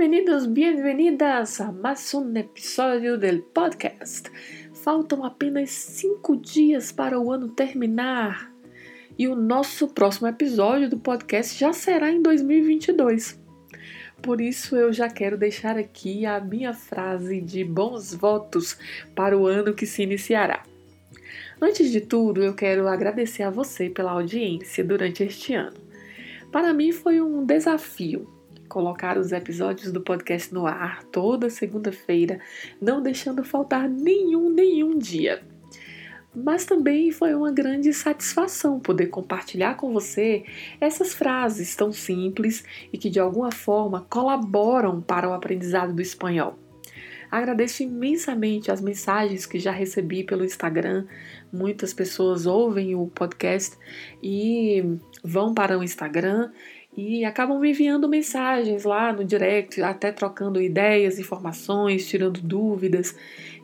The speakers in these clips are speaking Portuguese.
Bem-vindos, bem-vindas a mais um episódio do podcast. Faltam apenas cinco dias para o ano terminar e o nosso próximo episódio do podcast já será em 2022. Por isso, eu já quero deixar aqui a minha frase de bons votos para o ano que se iniciará. Antes de tudo, eu quero agradecer a você pela audiência durante este ano. Para mim foi um desafio colocar os episódios do podcast no ar toda segunda-feira, não deixando faltar nenhum, nenhum dia. Mas também foi uma grande satisfação poder compartilhar com você essas frases tão simples e que de alguma forma colaboram para o aprendizado do espanhol. Agradeço imensamente as mensagens que já recebi pelo Instagram. Muitas pessoas ouvem o podcast e vão para o Instagram e acabam me enviando mensagens lá no direct, até trocando ideias, informações, tirando dúvidas.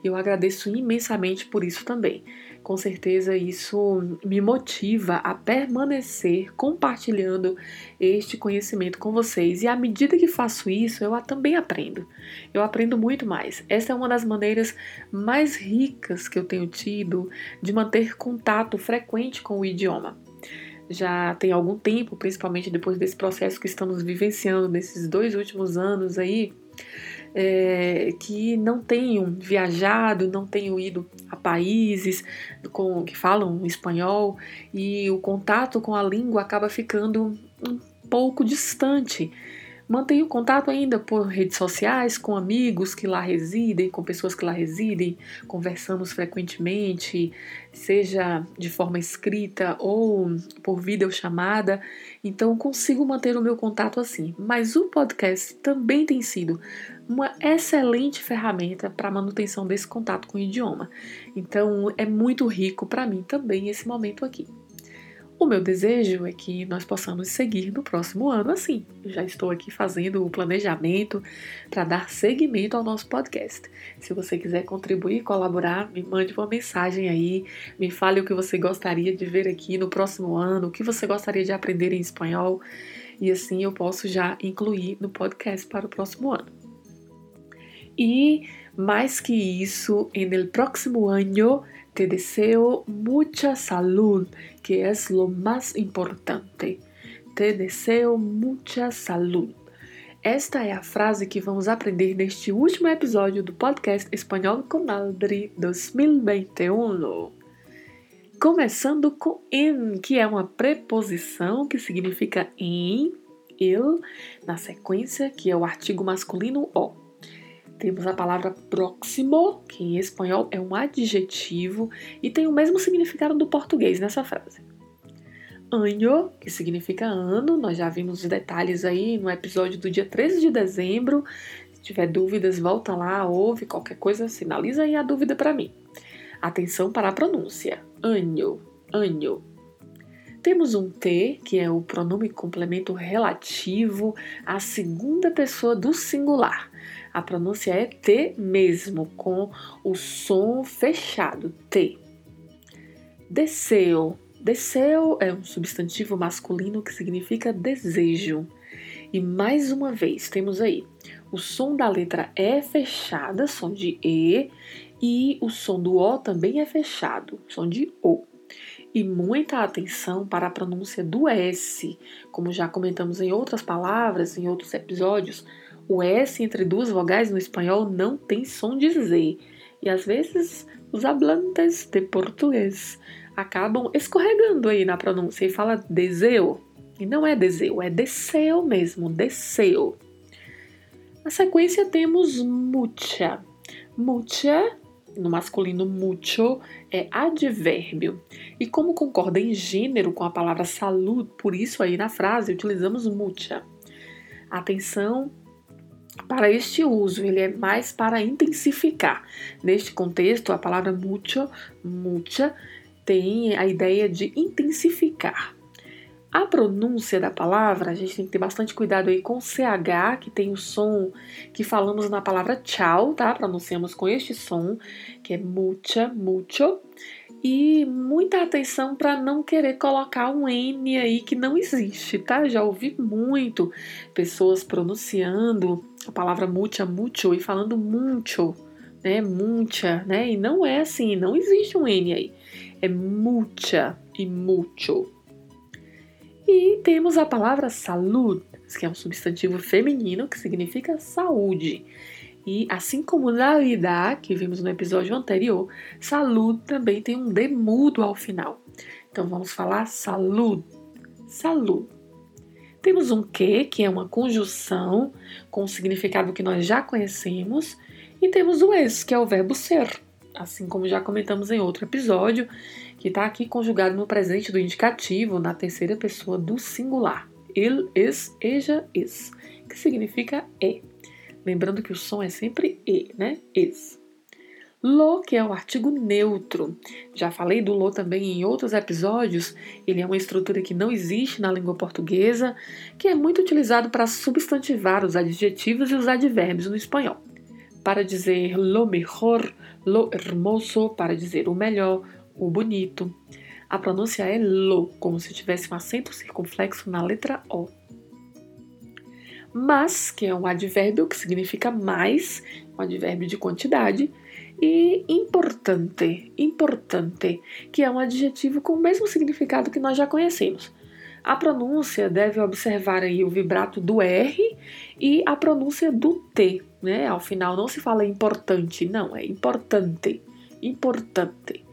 Eu agradeço imensamente por isso também. Com certeza isso me motiva a permanecer compartilhando este conhecimento com vocês. E à medida que faço isso, eu também aprendo. Eu aprendo muito mais. Essa é uma das maneiras mais ricas que eu tenho tido de manter contato frequente com o idioma já tem algum tempo, principalmente depois desse processo que estamos vivenciando nesses dois últimos anos aí, é, que não tenham viajado, não tenham ido a países com, que falam espanhol e o contato com a língua acaba ficando um pouco distante. Mantenho contato ainda por redes sociais com amigos que lá residem, com pessoas que lá residem, conversamos frequentemente, seja de forma escrita ou por videochamada. Então consigo manter o meu contato assim. Mas o podcast também tem sido uma excelente ferramenta para a manutenção desse contato com o idioma. Então é muito rico para mim também esse momento aqui. O meu desejo é que nós possamos seguir no próximo ano assim. Eu já estou aqui fazendo o planejamento para dar seguimento ao nosso podcast. Se você quiser contribuir, colaborar, me mande uma mensagem aí, me fale o que você gostaria de ver aqui no próximo ano, o que você gostaria de aprender em espanhol, e assim eu posso já incluir no podcast para o próximo ano. E mais que isso, no próximo ano te deseo mucha salud, que es lo más importante. Te deseo mucha salud. Esta é a frase que vamos aprender neste último episódio do podcast Espanhol com Aldri 2021. Começando com en, que é uma preposição que significa em, il, na sequência, que é o artigo masculino o. Temos a palavra próximo, que em espanhol é um adjetivo e tem o mesmo significado do português nessa frase. Anho, que significa ano, nós já vimos os detalhes aí no episódio do dia 13 de dezembro. Se tiver dúvidas, volta lá, ouve qualquer coisa, sinaliza aí a dúvida para mim. Atenção para a pronúncia. Anho, anho. Temos um T, que é o pronome complemento relativo à segunda pessoa do singular. A pronúncia é T mesmo, com o som fechado, T. Deseo. Deseo é um substantivo masculino que significa desejo. E mais uma vez, temos aí o som da letra E fechada, som de E, e o som do O também é fechado, som de O. E muita atenção para a pronúncia do S, como já comentamos em outras palavras, em outros episódios, o S entre duas vogais no espanhol não tem som de Z. E às vezes os hablantes de português acabam escorregando aí na pronúncia e fala deseo. E não é deseo, é deseo mesmo, deseo. Na sequência temos mucha. Mucha no masculino mucho é advérbio. E como concorda em gênero com a palavra salud, por isso aí na frase utilizamos mucha. Atenção para este uso, ele é mais para intensificar. Neste contexto, a palavra mucho, mucha, tem a ideia de intensificar. A pronúncia da palavra, a gente tem que ter bastante cuidado aí com CH, que tem o som que falamos na palavra tchau, tá? Pronunciamos com este som, que é mucha, mucho. E muita atenção para não querer colocar um N aí que não existe, tá? Já ouvi muito pessoas pronunciando a palavra mucha, mucho e falando mucho, né? Mucha, né? E não é assim, não existe um N aí. É mucha e mucho. E temos a palavra salud, que é um substantivo feminino que significa saúde. E assim como Navidad, que vimos no episódio anterior, salud também tem um demudo ao final. Então vamos falar salud. Salud. Temos um que, que é uma conjunção com o significado que nós já conhecemos, e temos o es, que é o verbo ser, assim como já comentamos em outro episódio, que está aqui conjugado no presente do indicativo na terceira pessoa do singular. El, es, eja, es, que significa é. Lembrando que o som é sempre e, né? Es. Lo, que é o artigo neutro. Já falei do lo também em outros episódios. Ele é uma estrutura que não existe na língua portuguesa, que é muito utilizado para substantivar os adjetivos e os advérbios no espanhol. Para dizer lo mejor, lo hermoso, para dizer o melhor, o bonito. A pronúncia é lo, como se tivesse um acento circunflexo na letra O. Mas, que é um advérbio que significa mais, um advérbio de quantidade, e importante, importante, que é um adjetivo com o mesmo significado que nós já conhecemos. A pronúncia deve observar aí o vibrato do R e a pronúncia do T, né? Ao final não se fala importante, não, é importante, importante.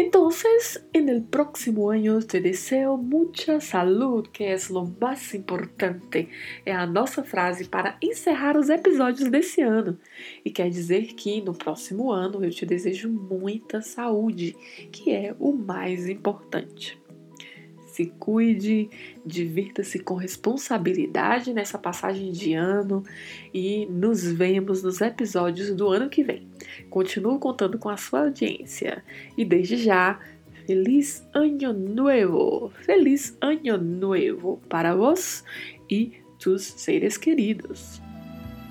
Entonces, en el próximo año te deseo mucha salud, que é o mais importante. É a nossa frase para encerrar os episódios desse ano. E quer dizer que no próximo ano eu te desejo muita saúde, que é o mais importante se cuide, divirta-se com responsabilidade nessa passagem de ano e nos vemos nos episódios do ano que vem. Continuo contando com a sua audiência e desde já, feliz ano novo! Feliz ano novo para vós e tus seres queridos!